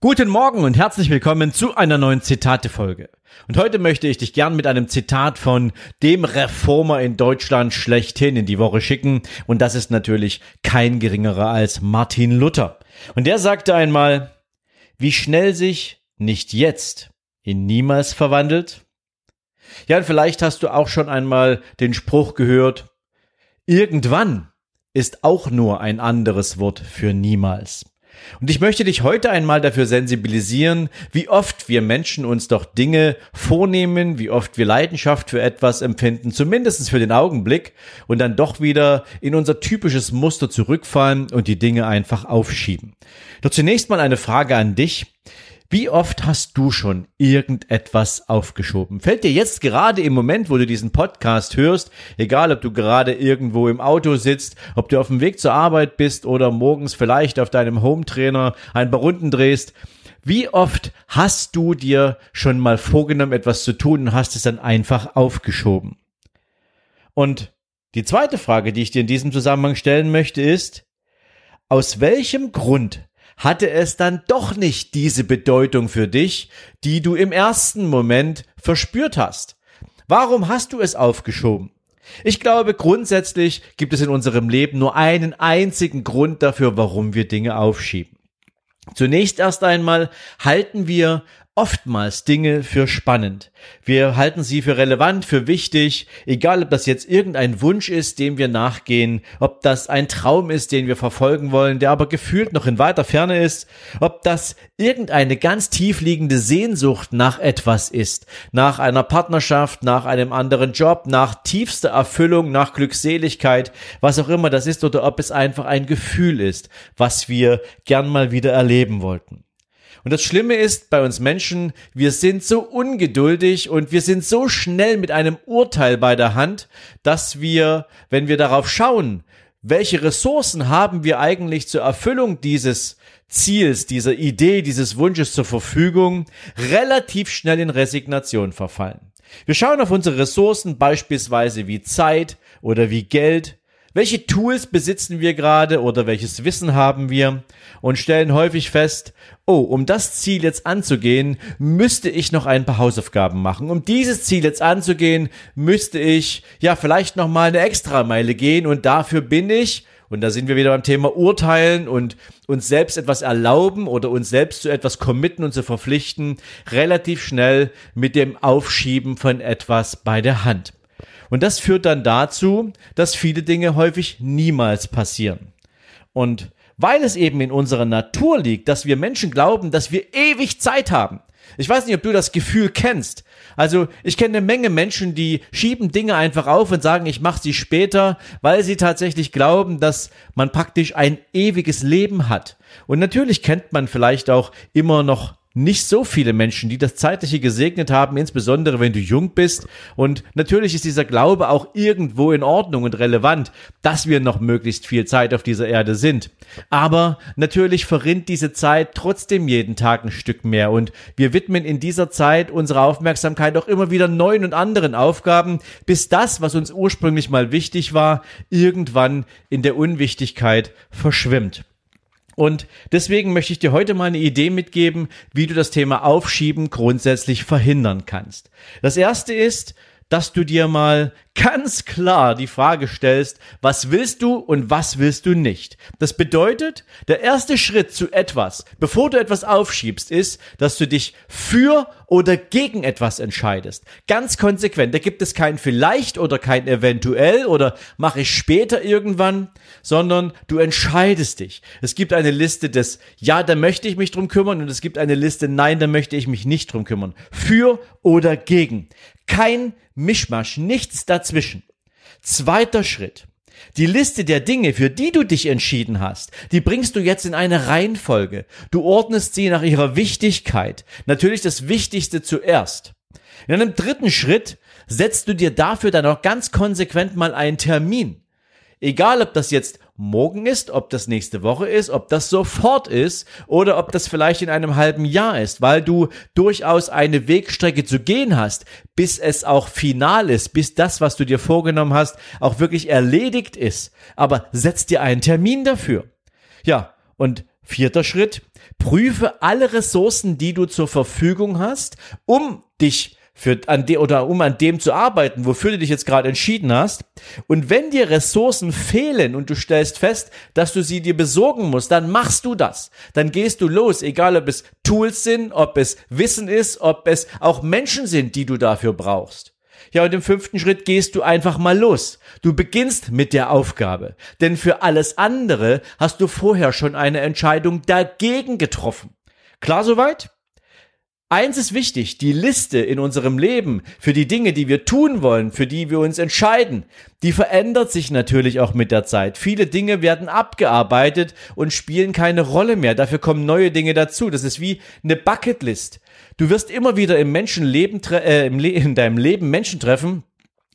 Guten Morgen und herzlich willkommen zu einer neuen Zitate-Folge. Und heute möchte ich dich gern mit einem Zitat von dem Reformer in Deutschland schlechthin in die Woche schicken. Und das ist natürlich kein geringerer als Martin Luther. Und der sagte einmal, wie schnell sich nicht jetzt in niemals verwandelt. Ja, und vielleicht hast du auch schon einmal den Spruch gehört, irgendwann ist auch nur ein anderes Wort für niemals. Und ich möchte dich heute einmal dafür sensibilisieren, wie oft wir Menschen uns doch Dinge vornehmen, wie oft wir Leidenschaft für etwas empfinden, zumindest für den Augenblick, und dann doch wieder in unser typisches Muster zurückfallen und die Dinge einfach aufschieben. Doch zunächst mal eine Frage an dich. Wie oft hast du schon irgendetwas aufgeschoben? Fällt dir jetzt gerade im Moment, wo du diesen Podcast hörst, egal ob du gerade irgendwo im Auto sitzt, ob du auf dem Weg zur Arbeit bist oder morgens vielleicht auf deinem Hometrainer ein paar Runden drehst, wie oft hast du dir schon mal vorgenommen, etwas zu tun und hast es dann einfach aufgeschoben? Und die zweite Frage, die ich dir in diesem Zusammenhang stellen möchte, ist, aus welchem Grund hatte es dann doch nicht diese Bedeutung für dich, die du im ersten Moment verspürt hast. Warum hast du es aufgeschoben? Ich glaube, grundsätzlich gibt es in unserem Leben nur einen einzigen Grund dafür, warum wir Dinge aufschieben. Zunächst erst einmal halten wir oftmals Dinge für spannend. Wir halten sie für relevant, für wichtig, egal ob das jetzt irgendein Wunsch ist, dem wir nachgehen, ob das ein Traum ist, den wir verfolgen wollen, der aber gefühlt noch in weiter Ferne ist, ob das irgendeine ganz tief liegende Sehnsucht nach etwas ist, nach einer Partnerschaft, nach einem anderen Job, nach tiefster Erfüllung, nach Glückseligkeit, was auch immer das ist, oder ob es einfach ein Gefühl ist, was wir gern mal wieder erleben wollten. Und das Schlimme ist bei uns Menschen, wir sind so ungeduldig und wir sind so schnell mit einem Urteil bei der Hand, dass wir, wenn wir darauf schauen, welche Ressourcen haben wir eigentlich zur Erfüllung dieses Ziels, dieser Idee, dieses Wunsches zur Verfügung, relativ schnell in Resignation verfallen. Wir schauen auf unsere Ressourcen beispielsweise wie Zeit oder wie Geld welche Tools besitzen wir gerade oder welches Wissen haben wir und stellen häufig fest, oh, um das Ziel jetzt anzugehen, müsste ich noch ein paar Hausaufgaben machen. Um dieses Ziel jetzt anzugehen, müsste ich ja vielleicht noch mal eine Extrameile gehen und dafür bin ich und da sind wir wieder beim Thema Urteilen und uns selbst etwas erlauben oder uns selbst zu etwas committen und zu verpflichten, relativ schnell mit dem Aufschieben von etwas bei der Hand. Und das führt dann dazu, dass viele Dinge häufig niemals passieren. Und weil es eben in unserer Natur liegt, dass wir Menschen glauben, dass wir ewig Zeit haben. Ich weiß nicht, ob du das Gefühl kennst. Also ich kenne eine Menge Menschen, die schieben Dinge einfach auf und sagen, ich mache sie später, weil sie tatsächlich glauben, dass man praktisch ein ewiges Leben hat. Und natürlich kennt man vielleicht auch immer noch nicht so viele Menschen, die das Zeitliche gesegnet haben, insbesondere wenn du jung bist. Und natürlich ist dieser Glaube auch irgendwo in Ordnung und relevant, dass wir noch möglichst viel Zeit auf dieser Erde sind. Aber natürlich verrinnt diese Zeit trotzdem jeden Tag ein Stück mehr und wir widmen in dieser Zeit unsere Aufmerksamkeit auch immer wieder neuen und anderen Aufgaben, bis das, was uns ursprünglich mal wichtig war, irgendwann in der Unwichtigkeit verschwimmt. Und deswegen möchte ich dir heute mal eine Idee mitgeben, wie du das Thema Aufschieben grundsätzlich verhindern kannst. Das erste ist, dass du dir mal ganz klar die Frage stellst, was willst du und was willst du nicht. Das bedeutet, der erste Schritt zu etwas, bevor du etwas aufschiebst, ist, dass du dich für oder gegen etwas entscheidest. Ganz konsequent. Da gibt es kein vielleicht oder kein eventuell oder mache ich später irgendwann, sondern du entscheidest dich. Es gibt eine Liste des Ja, da möchte ich mich drum kümmern und es gibt eine Liste Nein, da möchte ich mich nicht drum kümmern. Für oder gegen. Kein Mischmasch, nichts dazwischen. Zweiter Schritt. Die Liste der Dinge, für die du dich entschieden hast, die bringst du jetzt in eine Reihenfolge. Du ordnest sie nach ihrer Wichtigkeit. Natürlich das Wichtigste zuerst. In einem dritten Schritt setzt du dir dafür dann auch ganz konsequent mal einen Termin. Egal, ob das jetzt morgen ist, ob das nächste Woche ist, ob das sofort ist oder ob das vielleicht in einem halben Jahr ist, weil du durchaus eine Wegstrecke zu gehen hast, bis es auch final ist, bis das, was du dir vorgenommen hast, auch wirklich erledigt ist. Aber setz dir einen Termin dafür. Ja, und vierter Schritt, prüfe alle Ressourcen, die du zur Verfügung hast, um dich für an de, oder um an dem zu arbeiten, wofür du dich jetzt gerade entschieden hast. Und wenn dir Ressourcen fehlen und du stellst fest, dass du sie dir besorgen musst, dann machst du das. Dann gehst du los, egal ob es Tools sind, ob es Wissen ist, ob es auch Menschen sind, die du dafür brauchst. Ja, und im fünften Schritt gehst du einfach mal los. Du beginnst mit der Aufgabe. Denn für alles andere hast du vorher schon eine Entscheidung dagegen getroffen. Klar soweit? Eins ist wichtig, die Liste in unserem Leben für die Dinge, die wir tun wollen, für die wir uns entscheiden, die verändert sich natürlich auch mit der Zeit. Viele Dinge werden abgearbeitet und spielen keine Rolle mehr. Dafür kommen neue Dinge dazu. Das ist wie eine Bucketlist. Du wirst immer wieder im Menschenleben, äh, im in deinem Leben Menschen treffen,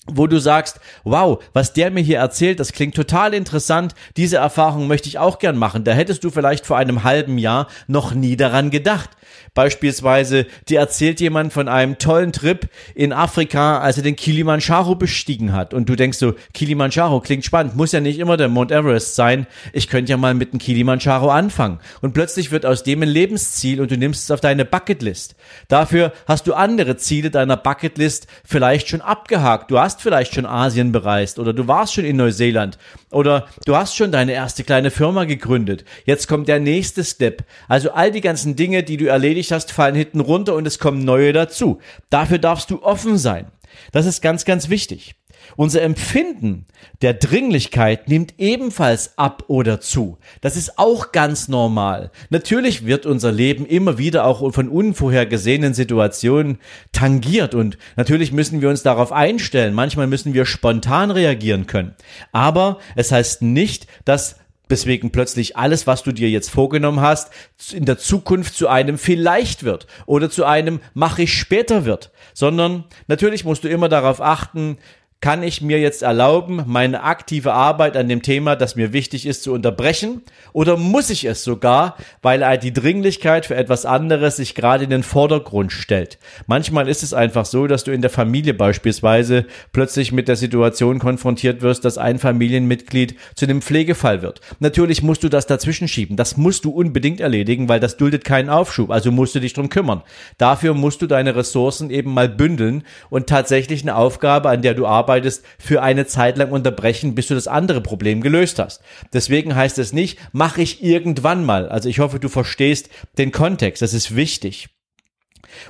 wo du sagst, wow, was der mir hier erzählt, das klingt total interessant, diese Erfahrung möchte ich auch gern machen. Da hättest du vielleicht vor einem halben Jahr noch nie daran gedacht. Beispielsweise, dir erzählt jemand von einem tollen Trip in Afrika, als er den Kilimanjaro bestiegen hat. Und du denkst so, Kilimanjaro klingt spannend, muss ja nicht immer der Mount Everest sein. Ich könnte ja mal mit dem Kilimanjaro anfangen. Und plötzlich wird aus dem ein Lebensziel und du nimmst es auf deine Bucketlist. Dafür hast du andere Ziele deiner Bucketlist vielleicht schon abgehakt. Du hast vielleicht schon Asien bereist oder du warst schon in Neuseeland oder du hast schon deine erste kleine Firma gegründet. Jetzt kommt der nächste Step. Also all die ganzen Dinge, die du erledigt hast, fallen hinten runter und es kommen neue dazu. Dafür darfst du offen sein. Das ist ganz, ganz wichtig. Unser Empfinden der Dringlichkeit nimmt ebenfalls ab oder zu. Das ist auch ganz normal. Natürlich wird unser Leben immer wieder auch von unvorhergesehenen Situationen tangiert und natürlich müssen wir uns darauf einstellen. Manchmal müssen wir spontan reagieren können. Aber es heißt nicht, dass Deswegen plötzlich alles, was du dir jetzt vorgenommen hast, in der Zukunft zu einem vielleicht wird oder zu einem mache ich später wird, sondern natürlich musst du immer darauf achten, kann ich mir jetzt erlauben, meine aktive Arbeit an dem Thema, das mir wichtig ist, zu unterbrechen? Oder muss ich es sogar, weil die Dringlichkeit für etwas anderes sich gerade in den Vordergrund stellt? Manchmal ist es einfach so, dass du in der Familie beispielsweise plötzlich mit der Situation konfrontiert wirst, dass ein Familienmitglied zu einem Pflegefall wird. Natürlich musst du das dazwischen schieben. Das musst du unbedingt erledigen, weil das duldet keinen Aufschub. Also musst du dich drum kümmern. Dafür musst du deine Ressourcen eben mal bündeln und tatsächlich eine Aufgabe, an der du arbeitest, arbeitest, für eine Zeit lang unterbrechen, bis du das andere Problem gelöst hast. Deswegen heißt es nicht, mache ich irgendwann mal. Also ich hoffe, du verstehst den Kontext. Das ist wichtig.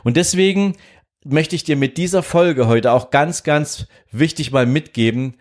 Und deswegen möchte ich dir mit dieser Folge heute auch ganz, ganz wichtig mal mitgeben.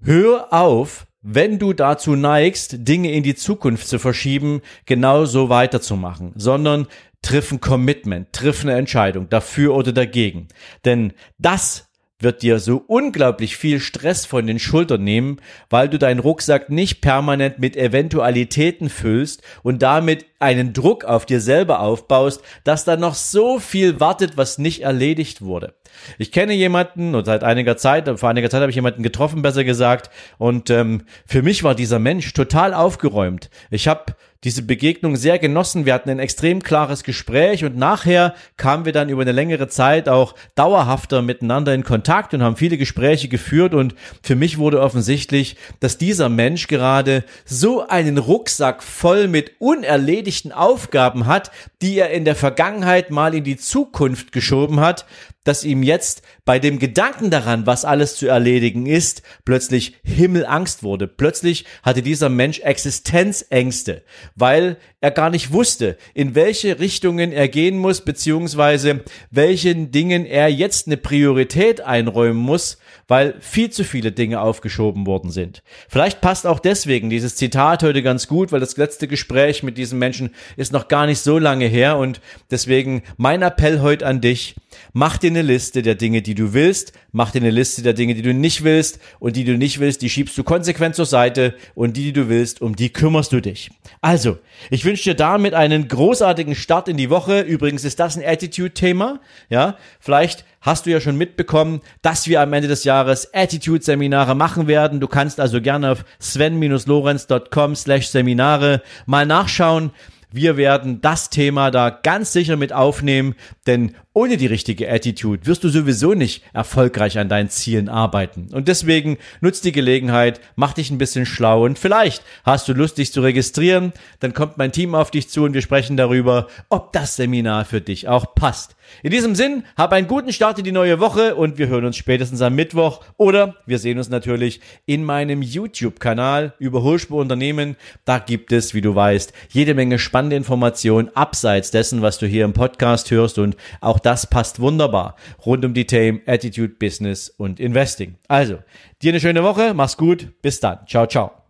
Hör auf, wenn du dazu neigst, Dinge in die Zukunft zu verschieben, genau so weiterzumachen, sondern triff ein Commitment, triff eine Entscheidung dafür oder dagegen. Denn das wird dir so unglaublich viel Stress von den Schultern nehmen, weil du deinen Rucksack nicht permanent mit Eventualitäten füllst und damit einen Druck auf dir selber aufbaust, dass da noch so viel wartet, was nicht erledigt wurde. Ich kenne jemanden und seit einiger Zeit, vor einiger Zeit habe ich jemanden getroffen, besser gesagt, und ähm, für mich war dieser Mensch total aufgeräumt. Ich habe diese Begegnung sehr genossen. Wir hatten ein extrem klares Gespräch und nachher kamen wir dann über eine längere Zeit auch dauerhafter miteinander in Kontakt und haben viele Gespräche geführt und für mich wurde offensichtlich, dass dieser Mensch gerade so einen Rucksack voll mit unerledigten Aufgaben hat, die er in der Vergangenheit mal in die Zukunft geschoben hat, dass ihm jetzt bei dem Gedanken daran, was alles zu erledigen ist, plötzlich Himmelangst wurde. Plötzlich hatte dieser Mensch Existenzängste, weil er gar nicht wusste, in welche Richtungen er gehen muss, beziehungsweise welchen Dingen er jetzt eine Priorität einräumen muss, weil viel zu viele Dinge aufgeschoben worden sind. Vielleicht passt auch deswegen dieses Zitat heute ganz gut, weil das letzte Gespräch mit diesem Menschen ist noch gar nicht so lange her und deswegen mein Appell heute an dich, Mach dir eine Liste der Dinge, die du willst, mach dir eine Liste der Dinge, die du nicht willst und die du nicht willst, die schiebst du konsequent zur Seite und die, die du willst, um die kümmerst du dich. Also, ich wünsche dir damit einen großartigen Start in die Woche. Übrigens ist das ein Attitude-Thema, ja. Vielleicht hast du ja schon mitbekommen, dass wir am Ende des Jahres Attitude-Seminare machen werden. Du kannst also gerne auf sven-lorenz.com slash Seminare mal nachschauen. Wir werden das Thema da ganz sicher mit aufnehmen, denn ohne die richtige Attitude wirst du sowieso nicht erfolgreich an deinen Zielen arbeiten. Und deswegen nutz die Gelegenheit, mach dich ein bisschen schlau und vielleicht hast du Lust, dich zu registrieren. Dann kommt mein Team auf dich zu und wir sprechen darüber, ob das Seminar für dich auch passt. In diesem Sinn, hab einen guten Start in die neue Woche und wir hören uns spätestens am Mittwoch oder wir sehen uns natürlich in meinem YouTube-Kanal über Hurspur Unternehmen. Da gibt es, wie du weißt, jede Menge spannende Informationen abseits dessen, was du hier im Podcast hörst und auch das passt wunderbar rund um die Themen Attitude, Business und Investing. Also, dir eine schöne Woche, mach's gut, bis dann. Ciao, ciao.